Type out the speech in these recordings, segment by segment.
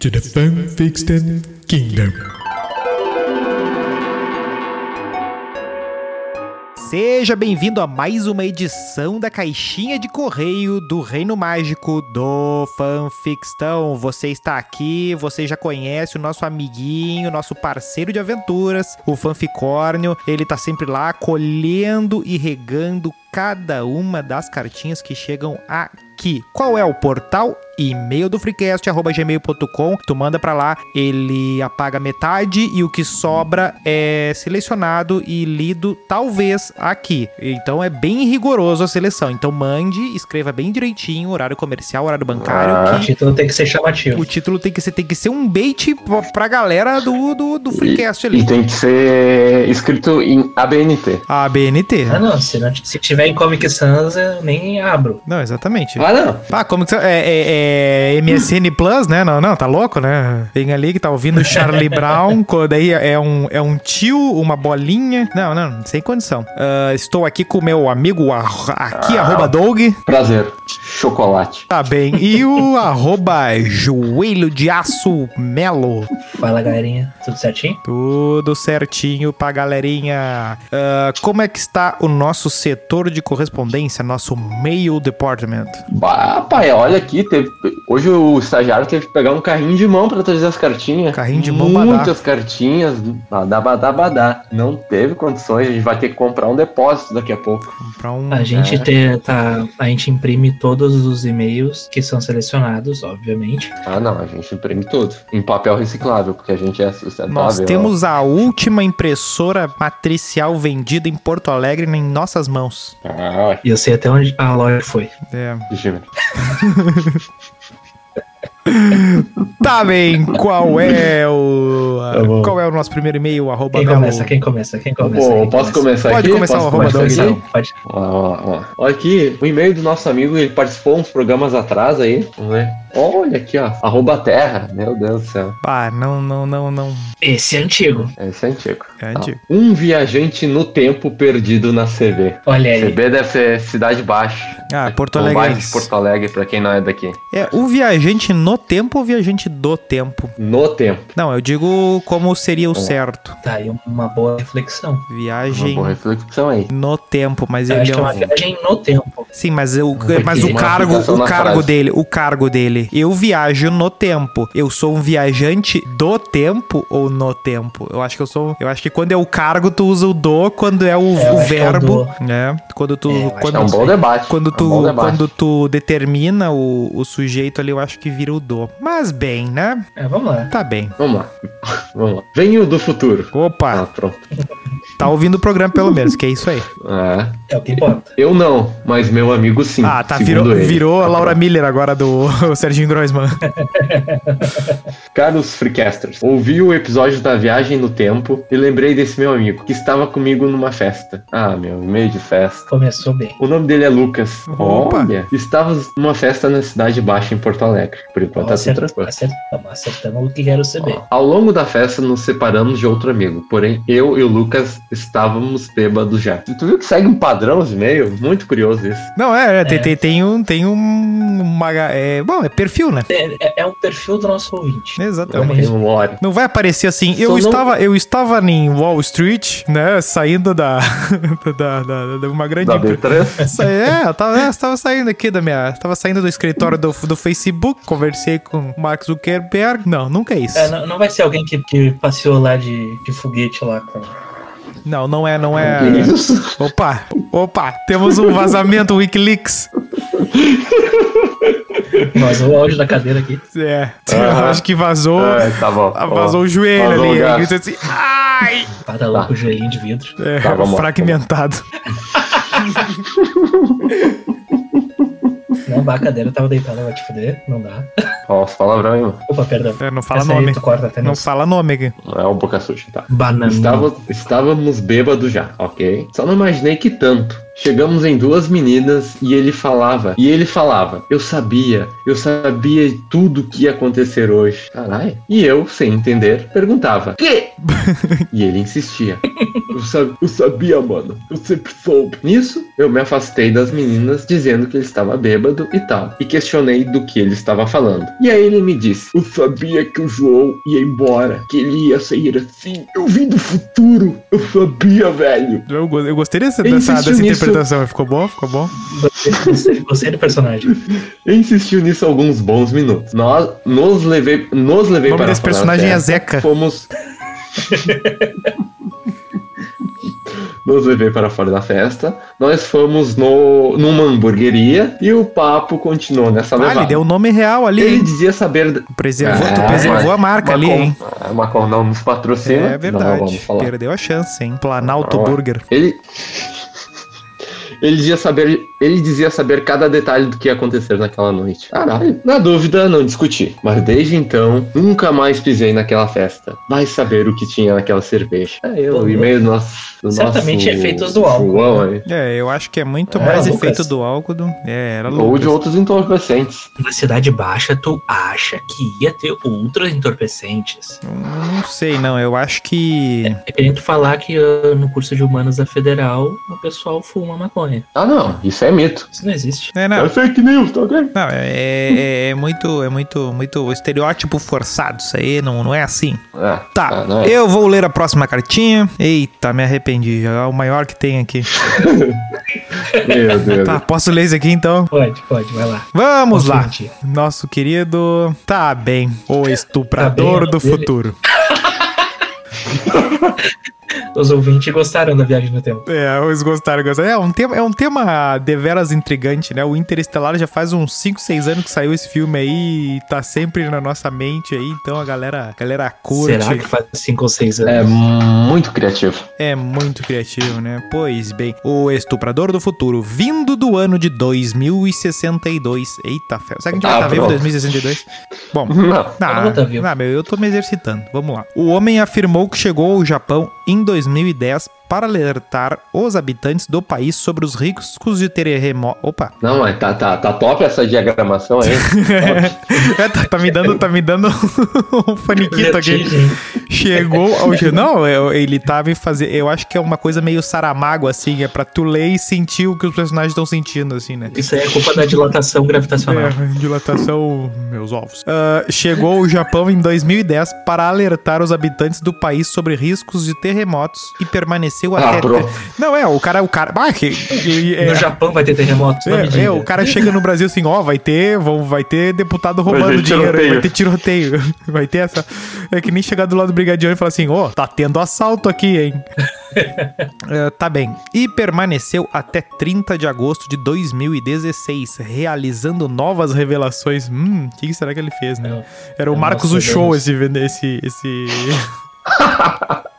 To the Fanfiction Kingdom. Seja bem-vindo a mais uma edição da Caixinha de Correio do Reino Mágico do Fanfictão. Você está aqui, você já conhece o nosso amiguinho, nosso parceiro de aventuras, o Fanficórnio. Ele tá sempre lá colhendo e regando cada uma das cartinhas que chegam aqui. Qual é o portal? E-mail do freecast@gmail.com. Tu manda pra lá, ele apaga metade e o que sobra é selecionado e lido talvez aqui. Então é bem rigoroso a seleção. Então mande, escreva bem direitinho, horário comercial, horário bancário. Ah, que o título tem que ser chamativo. o título tem que ser, tem que ser um bait pra, pra galera do, do, do Freecast ali. E tem que ser escrito em ABNT. A BNT. Ah, não. Se, não, se tiver em Comic Sans, eu nem abro. Não, exatamente. Ah, não. Ah, como que você. É, é- é MSN Plus, né? Não, não, tá louco, né? Tem ali que tá ouvindo Charlie Brown, daí é um, é um tio, uma bolinha. Não, não, sem condição. Ah, estou aqui com o meu amigo aqui, arroba Doug. Prazer. Chocolate. Tá bem. E o arroba joelho de aço melo. Fala, galerinha. Tudo certinho? Tudo certinho pra galerinha. Ah, como é que está o nosso setor de correspondência, nosso mail department? Bah, pai, olha aqui. Teve... Hoje o estagiário teve que pegar um carrinho de mão pra trazer as cartinhas. Carrinho de mão, badá. Muitas cartinhas. Badá, badá, badá. Não teve condições. A gente vai ter que comprar um depósito daqui a pouco. Um. A gente É. te- tá, a gente imprime todos os e-mails que são selecionados, obviamente. Ah, não. A gente imprime tudo. Em papel reciclável, porque a gente é sustentável. Nós ó. temos a última impressora matricial vendida em Porto Alegre em nossas mãos. Ah, E eu sei até onde a loja foi. É. deixa eu ver. Tá bem, qual é o. Tá qual é o nosso primeiro e-mail? Arroba Quem começa? Quem começa? Quem começa? Pô, Quem posso começa? começar Pode aqui? começar, Posso arroba começar aqui? Pode. Ó, ó, ó. Olha aqui, o e-mail do nosso amigo, ele participou uns programas atrás aí. Vamos ver. Olha aqui, ó. Arroba Terra. Meu Deus do céu. Ah, não, não, não, não. Esse é antigo. Esse é antigo. É antigo. Um viajante no tempo perdido na CB. Olha aí. CB deve ser Cidade Baixa. Ah, Porto Ou Alegre. bairro de Porto Alegre, pra quem não é daqui. É o viajante no tempo ou viajante do tempo? No tempo. Não, eu digo como seria o É. certo. Tá aí uma boa reflexão. Uma Viagem boa reflexão aí. no tempo, mas Eu ele acho é que é uma um... viagem no tempo. Sim, mas, eu, mas o uma cargo, o cargo frase. dele, o cargo dele. Eu viajo no tempo. Eu sou um viajante do tempo ou no tempo? Eu acho que eu sou, eu acho que quando é o cargo tu usa o do, quando é o, É, eu o que é o verbo, né? Quando tu É, eu acho quando, É um bom debate. quando É um tu bom debate. quando tu determina o, o sujeito ali, eu acho que vira o do. Mas bem, né? É, vamos lá. Tá bem. Vamos lá. Vamos lá. Venho do futuro. Ah, Opa, pronto. tá ouvindo o programa pelo menos, que é isso aí. É. É o que importa. Eu não, mas meu amigo sim. Ah, tá, virou, ele. virou a Tá Laura. Miller agora do Serginho Groisman. Caros Freecasters, ouvi o episódio da viagem no tempo e lembrei desse meu amigo, que estava comigo numa festa. Ah, meu, meio de festa. Começou bem. O nome dele é Lucas. Opa. Olha, estávamos numa festa na Cidade Baixa, em Porto Alegre. Por enquanto tá tudo Acertamos, acertamos, acertamos o que era o CB. Ao longo da festa, nos separamos de outro amigo. Porém, eu e o Lucas estávamos bêbados já. Tu viu que segue um padrão os e-mails? Muito curioso isso. Não, é, é, Tem, É. tem, tem um. Tem um. Uma, é, bom, é perfil, né? É, é- é um perfil do nosso ouvinte. Exatamente. Um lore. Não vai aparecer assim. Eu Só não- estava, eu estava em Wall Street, né? Saindo da. da, da, da uma grande. Da empre- B3? Sa- É, eu tava, eu tava saindo aqui da minha. Tava saindo do escritório do, do Facebook, conversei com o Mark Zuckerberg. Não, nunca é isso. É, não, não vai ser alguém que, que passeou lá de, de foguete lá com. Não, não é, não é. Opa, opa, temos um vazamento Wikileaks. Vazou o áudio da cadeira aqui. É, Aham. acho que vazou. É, tá bom. Ah, Vazou Ó, o joelho vazou ali. o aí grita assim, ai! Cada louco com o joelhinho de vidro. É, Tá, vamos fragmentado. Não, vá, a cadeira tava deitada, vai te fuder. Não dá. Ó, os palavrão aí, mano. Opa, perdão. É, não fala Essa aí nome. tu corta até Não fala nome aqui. Não é o boca suja, tá? Banana. Estava, estávamos bêbados já, ok? Só não imaginei que tanto. Chegamos em duas meninas e ele falava, e ele falava, eu sabia, eu sabia tudo que ia acontecer hoje. Caralho. E eu, sem entender, perguntava, que? e ele insistia. Eu, sa- eu sabia, mano. Eu sempre soube. Nisso, eu me afastei das meninas, dizendo que ele estava bêbado e tal. E questionei do que ele estava falando. E aí ele me disse: Eu sabia que o João ia embora, que ele ia sair assim. Eu vim do futuro. Eu sabia, velho. Eu, eu gostei dessa, dessa, dessa interpretação. Ficou bom? Ficou bom? Gostei, gostei do personagem. Eu insistiu nisso alguns bons minutos. Nós nos levei, nos levei O nome para desse personagem é festa. Zeca. Fomos. Nos levei para fora da festa. Nós fomos no, numa hamburgueria e o papo continuou nessa Ah, levada. ele deu o nome real ali, Ele hein? dizia saber. Preservou, tu É, preservou mas- a marca ali, Macon- hein? A Macon não nos patrocina. É Não verdade. falar. Perdeu a chance, hein? Planalto Não, é. Burger. Ele. Ele dizia, saber, ele dizia saber cada detalhe do que ia acontecer naquela noite. Caralho. Na dúvida, não discuti. Mas desde então, nunca mais pisei naquela festa. Vai saber o que tinha naquela cerveja. É eu, e meio do nosso. Do Certamente nosso efeitos do álcool, João aí. É, eu acho que é muito É, mais Lucas. efeito do álcool do... É, era Ou Lucas. de outros entorpecentes. Na cidade baixa, tu acha que ia ter outros entorpecentes? Não sei, não. Eu acho que... É que nem tu falar que ah, no curso de humanos da Federal o pessoal fuma maconha. Ah, não. Isso é mito. Isso não existe. É, É não. fake news, tá ok? Não, é, é, é muito, é muito, muito estereótipo forçado. Isso aí não, não é assim. É. Tá, Ah, não é. eu vou ler a próxima cartinha. Eita, me arrependi. É o maior que tem aqui. Meu Deus. Tá, posso ler isso aqui então? Pode, pode, vai lá. Vamos lá. Confia em ti. Nosso querido. Tá bem. O estuprador Tá bem, do dele. futuro. Os ouvintes gostaram da viagem no tempo. É, eles gostaram, gostaram. É um tema, é um tema deveras intrigante, né? O Interestelar já faz uns 5, 6 anos que saiu esse filme aí e tá sempre na nossa mente aí, então a galera, a galera curte. Será que faz 5 ou 6 anos? É muito criativo. É muito criativo, né? Pois bem, o Estuprador do Futuro, vindo do ano de 2062. Eita, fé. Será que a gente vai Ah, estar vivo em pronto. 2062? Bom, Não. Ah, Não tá vivo. não, meu, eu tô me exercitando. Vamos lá. O homem afirmou que chegou ao Japão em 2010 para alertar os habitantes do país sobre os riscos de terremoto. Opa! Não, mas tá, tá, tá top essa diagramação aí. É, tá, tá me dando, tá me dando um faniquito aqui. Chegou ao Não, eu- ele tava em fazer. Eu acho que é uma coisa meio saramago, assim. É pra tu ler e sentir o que os personagens estão sentindo, assim, né? Isso aí é culpa da dilatação gravitacional. É, dilatação, meus ovos. Ah, chegou ao Japão em 2010 para alertar os habitantes do país sobre riscos de terremotos e permaneceu Ah, até. pronto. Não, é, o cara. O cara ah, que, é, No Japão vai ter terremotos? É, é, o cara chega no Brasil assim, ó, vai ter, vão, vai ter deputado roubando dinheiro, tiroteio. vai ter tiroteio, vai ter essa. É que nem chegar do lado do brigadião e falar assim, ó, tá tendo assalto aqui, hein? É, tá bem. E permaneceu até 30 de agosto de 2016, realizando novas revelações. Hum, o que será que ele fez, né? Não. Era o Marcos nós o Show esse, esse, esse...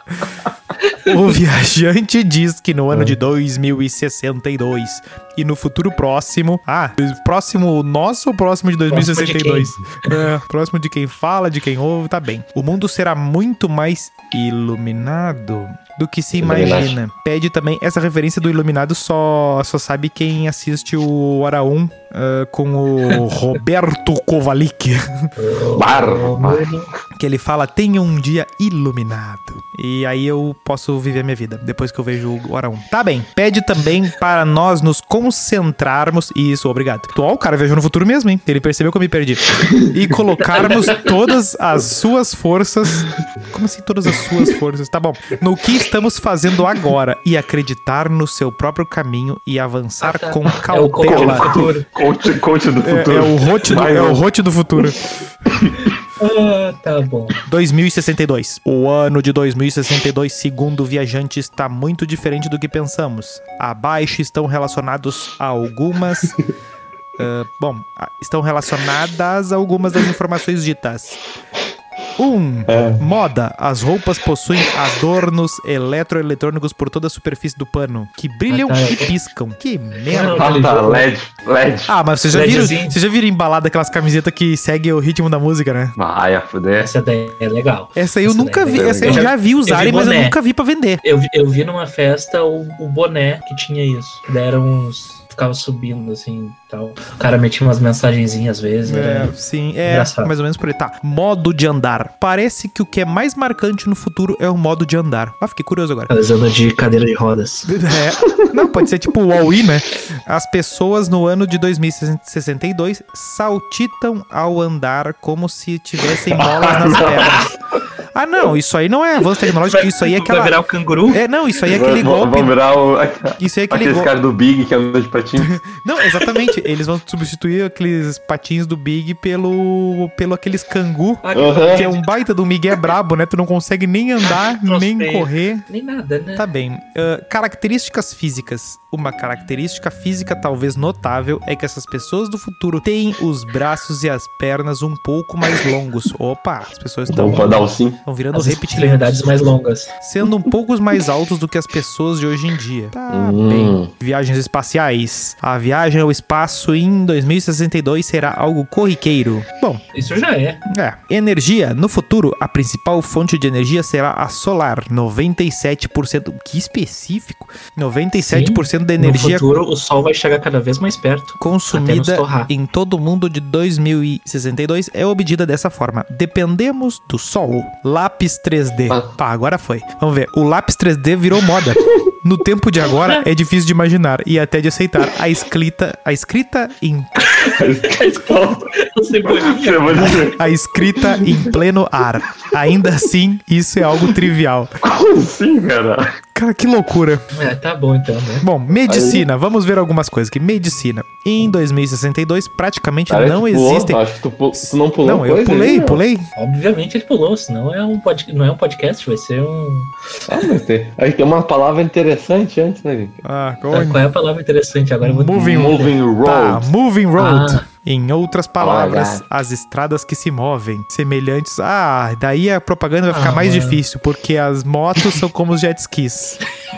O viajante diz que no ano de 2062 e no futuro próximo. Ah, próximo nosso ou próximo de 2062? É, próximo de quem fala, de quem ouve, tá bem. O mundo será muito mais iluminado do que se imagina. Pede também. Essa referência do iluminado só, só sabe quem assiste o Hora 1 ah, com o Roberto Kovalik. Que ele fala: tenha um dia iluminado. E aí eu posso viver minha vida depois que eu vejo o Hora 1. Tá bem. Pede também para nós nos concentrarmos. Isso, obrigado. Ó, o cara viajou no futuro mesmo, hein? Ele percebeu que eu me perdi. E colocarmos todas as suas forças. Como assim todas as suas forças? Tá bom. No que estamos fazendo agora e acreditar no seu próprio caminho e avançar Ah, tá. com É o coach do cautela. futuro. Conte, conte do É, futuro. é o rote do, é o rote do futuro. Ah, tá bom. 2062. O ano de 2062, segundo o viajante, está muito diferente do que pensamos. Abaixo estão relacionados algumas. ah, bom, ah, estão relacionadas algumas das informações ditas. Um. É. Moda. As roupas possuem adornos eletroeletrônicos por toda a superfície do pano, que brilham Ah, tá. e piscam. Que merda. Não, Ah, tá, LED, LED. Ah, mas vocês já viram, vocês já viram embalada aquelas camisetas que seguem o ritmo da música, né? Vai, a fuder. Essa daí é legal. Essa aí eu Essa nunca daí vi, é essa aí eu já vi usarem, mas eu nunca vi pra vender. Eu, vi- eu vi numa festa o, o boné que tinha isso. Daí eram uns. Ficava subindo assim tal. O cara metia umas mensagenzinhas às vezes. É, sim, é Engraçado. mais ou menos por aí. Tá, modo de andar. Parece que o que é mais marcante no futuro é o modo de andar. Ah, fiquei curioso agora. Elas andam de cadeira de rodas. É. Não, pode ser tipo o Huawei, né? As pessoas no ano de 2062 saltitam ao andar como se tivessem molas nas pernas. Ah, não, isso aí não é avanço tecnológico, isso aí é Vai aquela. virar o canguru? É, não, isso aí é aquele Vamos- golpe. Vamos virar o, Isso aí é aquele aqueles golpe. caras do Big que andam de patins. Não, exatamente. Eles vão substituir aqueles patinhos do Big pelo, pelo aqueles cangu. Aham. Que é um baita do Miguel brabo, né? Tu não consegue nem andar, Nossa, nem correr. Nem nada, né? Tá bem. Ah, características físicas. Uma característica física talvez notável é que essas pessoas do futuro têm os braços e as pernas um pouco mais longos. Opa, as pessoas estão Então, pode dar o sim. Estão virando As reptilianos. mais longas. Sendo um pouco mais altos do que as pessoas de hoje em dia. Tá Hum. bem. Viagens espaciais. A viagem ao espaço em 2062 será algo corriqueiro. Bom, Isso já é. é. Energia. No futuro, a principal fonte de energia será a solar. 97%. Que específico. 97% da energia No futuro, o sol vai chegar cada vez mais perto. Consumida em todo o mundo de 2062 é obtida dessa forma. Dependemos do Sol. Lápis 3D. Ah. Tá, agora foi. Vamos ver. O lápis 3D virou moda. No tempo de agora é difícil de imaginar e até de aceitar. A escrita, a escrita em a escrita em pleno ar. Ainda assim, isso é algo trivial. Como assim, cara? Cara, que loucura. É, tá bom então, né? Bom, medicina. Vamos ver algumas coisas aqui. Medicina. Em 2062, praticamente Cara, não existem. Acho que tu, pu- tu não pulou Não, eu pulei, aí, pulei. Obviamente ele pulou, senão é um pod... não é um podcast, vai ser um. Ah, mas tem, aí tem uma palavra interessante antes, né, gente? Ah, Qual é a palavra interessante agora? Moving Moving road. Tá, moving road. Ah. Em outras palavras, Olha. as estradas que se movem, semelhantes. Ah, daí a propaganda vai ficar Ah, mais mano. difícil, porque as motos são como os jet skis.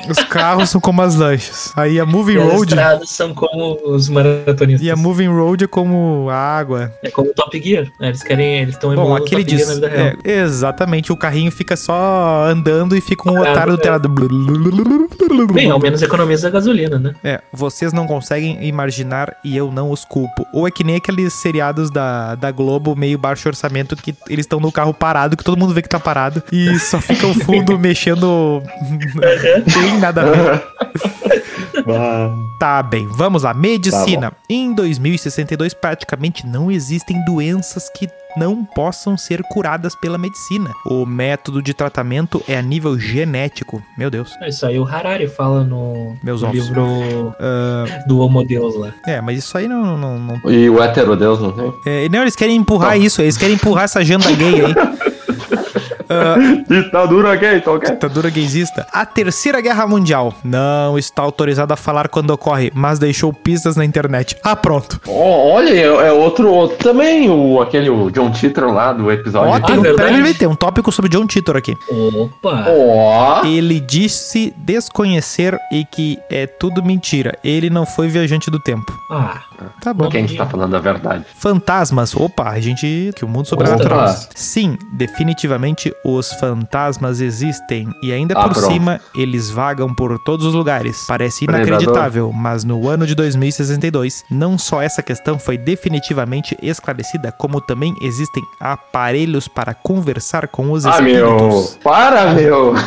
Os carros são como as lanchas. Aí a moving E as road. estradas são como os maratonistas. E a moving road é como a água. É como o Top Gear. né? Eles querem. Eles estão Bom, aquele diz. na vida real. é, exatamente, o carrinho fica só andando e fica um É, otário do é. telado. Bem, ao menos economiza a gasolina, né? É, vocês não conseguem imaginar e eu não os culpo. Ou é que nem aqueles seriados da, da Globo, meio baixo orçamento, que eles estão no carro parado, que todo mundo vê que tá parado, e só fica o fundo mexendo. Tem nada a ver. Tá bem, vamos lá. Medicina. em 2062, praticamente não existem doenças que não possam ser curadas pela medicina. O método de tratamento é a nível genético. Meu Deus. Isso aí o Harari fala no, Meus no ovos. livro Ah, do Homo Deus lá. é, mas isso aí não- não, não e o heterodeus não tem? É, não, eles querem empurrar isso, eles querem empurrar essa agenda gay aí. Ditadura gay, tá ok? Ditadura gaysista. A Terceira Guerra Mundial não está autorizada a falar quando ocorre, mas deixou pistas na internet. Ah, pronto. Ó, olha, é, é outro, outro também, o, aquele o John Titor lá do episódio. Ó, Ah, tem, um, verdade. peraí, peraí, tem um tópico sobre John Titor aqui. Opa! Ó, Ele disse desconhecer e que é tudo mentira. Ele não foi viajante do tempo. Ah, Tá bom. quem está falando a verdade? Fantasmas. Opa, a gente. Que o mundo sobrenatural. Sim, definitivamente os fantasmas existem. E ainda Ah, por pronto. cima, eles vagam por todos os lugares. Parece Predador. inacreditável, mas no ano de 2062, não só essa questão foi definitivamente esclarecida, como também existem aparelhos para conversar com os Ah, meu, espíritos. para, meu.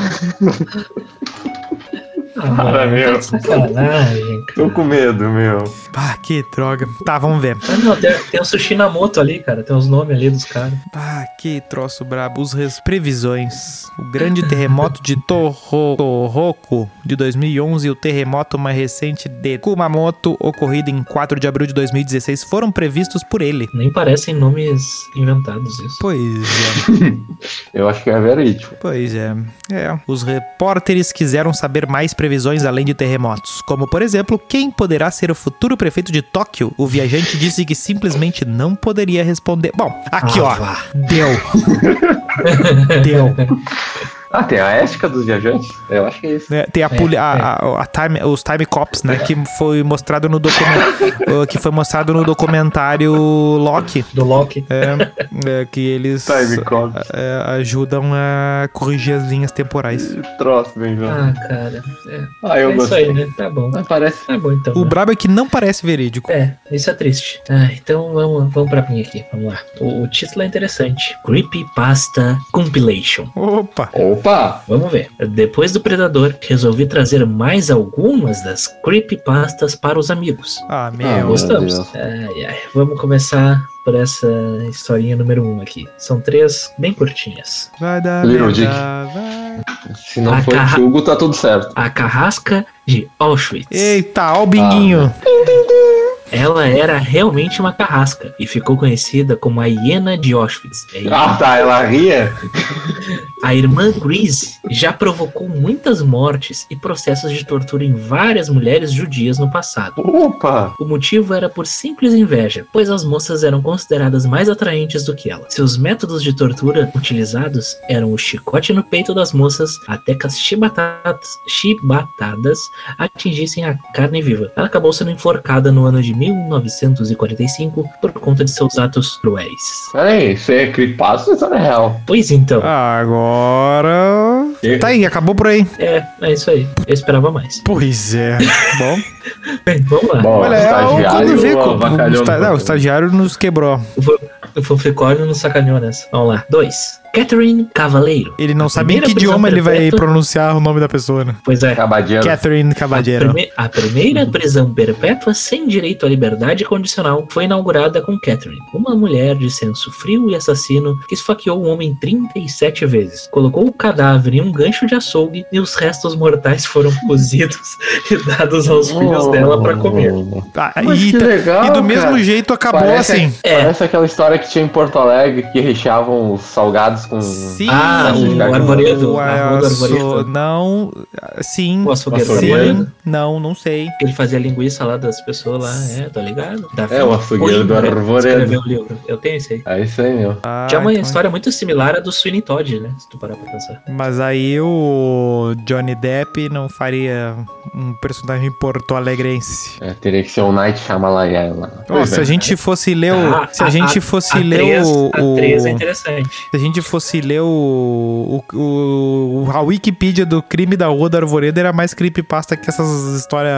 ah Para, mano, meu. sacanagem, Tô com medo, meu. Ah, que droga. Tá, vamos ver. Ah, não, tem, tem o Sushi na moto ali, cara. Tem os nomes ali dos caras. Ah, que troço brabo. Os res- previsões. O grande terremoto de Torro- Tohoku de 2011 e o terremoto mais recente de Kumamoto, ocorrido em 4 de abril de 2016, foram previstos por ele. Nem parecem nomes inventados isso. Pois é, Eu acho que é verídico. pois é. É, os repórteres quiseram saber mais previsões previsões além de terremotos, como por exemplo, quem poderá ser o futuro prefeito de Tóquio? O viajante disse que simplesmente não poderia responder. Bom, aqui Ah, ó, vá. deu. deu. Ah, tem a ética dos viajantes? Eu acho que é isso. né? Tem a, poli- a- a- a time, os time cops, né? Que foi mostrado no documento, que foi mostrado no documentário Loki, Do Loki. é, é, que eles Time cops. é, ajudam a corrigir as linhas temporais. Troço, bem viu? Ah, cara. É, Ah, eu é isso aí, né? Tá bom. Ah, parece. Tá bom então. O né? brabo é que não parece verídico. É, isso é triste. Ah, então vamos, vamos pra mim aqui. Vamos lá. O, o título é interessante. Creepypasta Compilation. Opa! Opa! Vamos ver. Depois do Predador, resolvi trazer mais algumas das creepypastas para os amigos. Ah, Ah, meu. Gostamos. Deus. Ai, ai. Vamos começar por essa historinha número um aqui. São três bem curtinhas. Vai dar Little Dick. vai. Se não A for carra- Hugo, tá tudo certo. A carrasca de Auschwitz. Eita, ó o binguinho. Ela era realmente uma carrasca e ficou conhecida como a hiena de Auschwitz. É. Ah, tá, ela ria? A irmã Grease já provocou muitas mortes e processos de tortura em várias mulheres judias no passado. Opa! O motivo era por simples inveja, pois as moças eram consideradas mais atraentes do que ela. Seus métodos de tortura utilizados eram o chicote no peito das moças até que as chibatadas, chibatadas atingissem a carne viva. Ela acabou sendo enforcada no ano de 1945 por conta de seus atos cruéis. Peraí, isso aí é creepypasta ou história real? Pois então, Agora. Tá aí, acabou por aí. é, é isso aí. Eu esperava mais. Pois é. Bom, Bem, vamos lá. Bom, olha, é o quando vê. o, não, o estagiário nos quebrou. O Fanficórnio não sacaneou nessa. Vamos lá. 2. Catherine Cavaleiro. Ele não A sabe em que idioma ele vai pronunciar o nome da pessoa, né? Pois é. Cabadeiro. Catherine A, Cavaleiro. prime- a primeira prisão perpétua sem direito à liberdade condicional foi inaugurada com Catherine, uma mulher de senso frio e assassino que esfaqueou um homem 37 vezes, colocou o cadáver em um gancho de açougue e os restos mortais foram cozidos e dados aos filhos dela para comer. Ah, Mas e, que tá- legal, e do mesmo cara. jeito acabou Parece- assim. É. Parece aquela história que tinha em Porto Alegre que recheavam os salgados com. Sim. Ah, o arvoredo, o a rua do aço- arvoredo. Não, sim. O açougueiro Sim, arvoredo. não, não sei. Ele fazia linguiça lá das pessoas lá, é, tá ligado? Davi É, o açougueiro do Olimar arvoredo. Escreveu o livro. Eu tenho esse aí. É isso aí, meu. Ah, é uma então- história muito similar à do Sweeney Todd, né? Se tu parar pra pensar. Mas aí o Johnny Depp não faria um personagem porto-alegrense. É, teria que ser o Night Shyamalan lá. Pois se é. a gente fosse ler o. Ah, se a, gente fosse a ler o. A o- 3 é interessante. se a gente fosse ler o, o, o- a Wikipedia do crime da Rua do Arvoredo, era mais creepypasta que essas histórias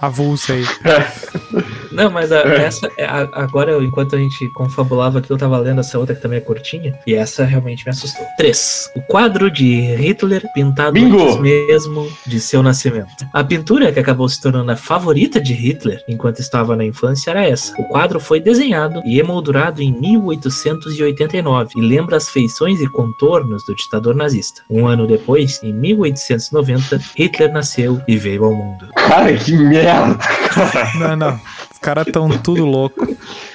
avulsas aí. Não, mas a- essa, é, a- agora, enquanto a gente confabulava aqui, eu tava lendo essa outra que também é curtinha, e essa realmente me assustou. 3. O quadro de Hitler pintado Bingo! antes mesmo de seu nascimento. A pintura que acabou se tornando a favorita de Hitler enquanto estava na infância era essa. O quadro foi desenhado e emoldurado em 1889 e lembra as feições e contornos do ditador nazista. Um ano depois, em 1890, Hitler nasceu e veio ao mundo. Cara, que merda! Não, não. Os caras tão tudo louco.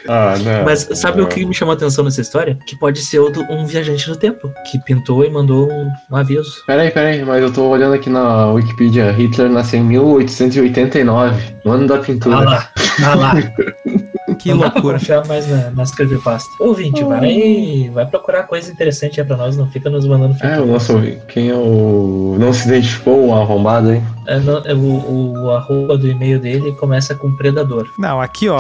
Ah, não. Mas sabe o que me chamou a atenção nessa história? Que pode ser o do- um viajante no tempo, que pintou e mandou um, um aviso. Peraí, peraí, mas eu tô olhando aqui na Wikipedia. Hitler nasceu em 1889, no ano da pintura. Ah lá, ah lá. Que não dá loucura. confiar mais na, nas creepypasta. Ouvinte, vai, vai procurar coisa interessante aí pra nós, não fica nos mandando fake É, o nosso. Quem é o. Não se identificou o arrombado, hein? É, não- é, o, o arroba do e-mail dele começa com predador. Não, aqui ó.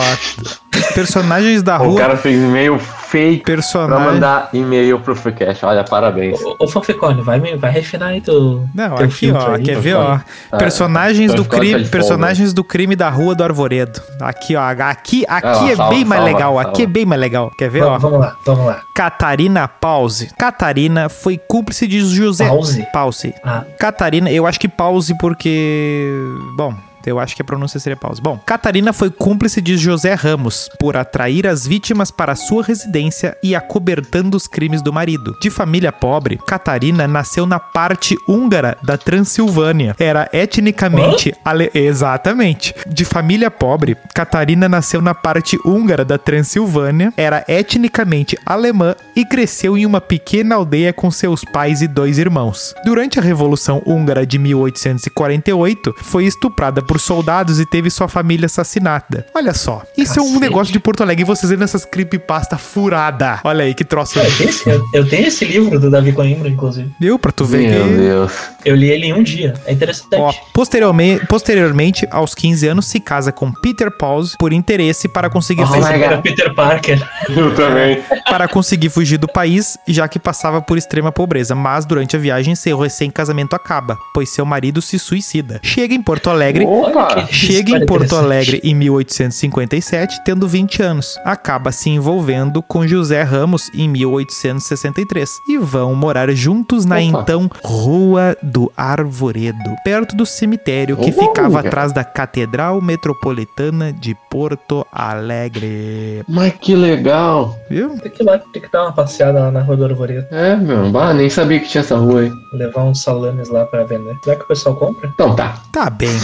Personagens da O rua. cara fez e-mail fake pra Personagem. mandar e-mail pro Freecast. Olha, parabéns. Ô, ô Fanficone, vai, vai refinar aí teu. Não, teu aqui ó, aí, quer ver ó? Personagens então do crime, aquele personagens do crime da Rua do Arvoredo. Aqui ó, aqui, aqui Ah, é salva, bem mais salva, legal, salva. aqui é bem mais legal. Quer ver ó? Vamos, vamos lá, vamos lá. Catarina Pause. Catarina foi cúmplice de José Pause. Pause. Ah, Catarina, eu acho que pause porque, bom, Eu acho que a pronúncia seria pausa. Bom, Catarina foi cúmplice de José Ramos por atrair as vítimas para sua residência e acobertando os crimes do marido. De família pobre, Catarina nasceu na parte húngara da Transilvânia. Era etnicamente ale... exatamente. De família pobre, Catarina nasceu na parte húngara da Transilvânia, era etnicamente alemã e cresceu em uma pequena aldeia com seus pais e dois irmãos. Durante a Revolução Húngara de 1848, foi estuprada por soldados e teve sua família assassinada. Olha só, isso é um Cacete. negócio de Porto Alegre e vocês vendo essas creepypasta furada. Olha aí que troço. Eu tenho, esse, eu- eu tenho esse livro do Davi Coimbra, inclusive. Viu? Pra tu ver Meu que... Deus. Eu li ele em um dia. É interessante. Ó, posteriormente, posteriormente, aos 15 anos, se casa com Peter Pause por interesse para conseguir, Oh fugir, Era God. Peter Parker. Eu também. para conseguir fugir do país, já que passava por extrema pobreza. Mas durante a viagem, seu recém-casamento acaba, pois seu marido se suicida. Chega em Porto Alegre. Opa! Chega em Porto. Alegre em 1857, tendo 20 anos. Acaba se envolvendo com José Ramos em 1863 e vão morar juntos na Opa. então Rua do Arvoredo, perto do cemitério que ficava atrás da Catedral Metropolitana de Porto Alegre. Mas que legal. Viu? Tem que ir lá, tem que dar uma passeada lá na Rua do Arvoredo. É, meu. Bah, nem sabia que tinha essa rua aí. Levar uns salames lá pra vender. Será que o pessoal compra? Então tá. Tá bem.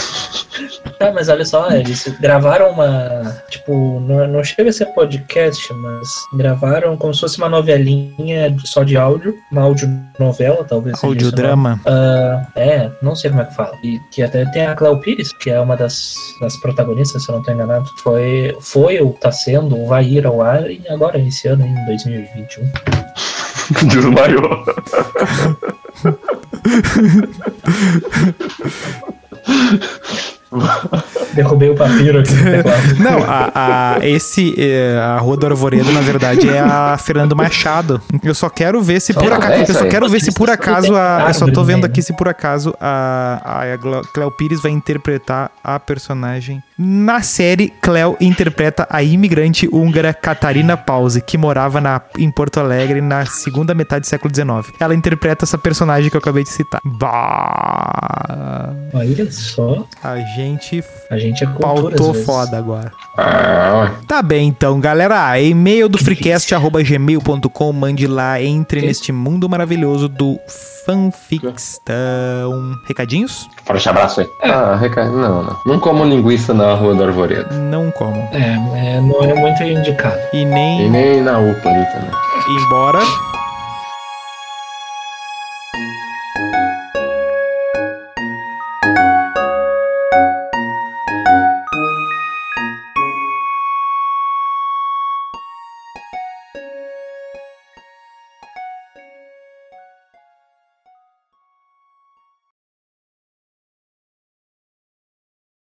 Tá, mas olha só, eles gravaram uma. Tipo, não, não chega a ser podcast, mas gravaram como se fosse uma novelinha só de áudio. Uma audionovela, talvez. seja isso é, não sei como é que fala. E que até tem a Cléo Pires, que é uma das, das protagonistas, se eu não tô enganado. Foi, foi ou tá sendo, ou vai ir ao ar e agora, esse ano, em 2021. Desmaiou. Derrubei o papiro aqui no teclado. Não, a, a- esse, eh, a Rua do Arvoredo, na verdade, é a Fernando Machado. Eu só quero ver se por É, acaso. é Eu isso só quero ver se por acaso a. Eu só tô vendo no aqui se por acaso a, a Cleo Pires vai interpretar a personagem. Na série, Cleo interpreta a imigrante húngara Catarina Pause, que morava na, em Porto Alegre na segunda metade do século XIX. Ela interpreta essa personagem que eu acabei de citar. Bah! Olha só, A gente a gente é pautou foda agora. Ah, Tá bem, então, galera. E-mail do freecast.gmail.com. Mande lá, entre neste mundo maravilhoso do fanficstão. Recadinhos? forte abraço aí. Ah, reca... não, não. Não como linguiça na rua do Arvoredo. Não como. É, é, não é muito indicado. E E nem nem na UPA ali também. embora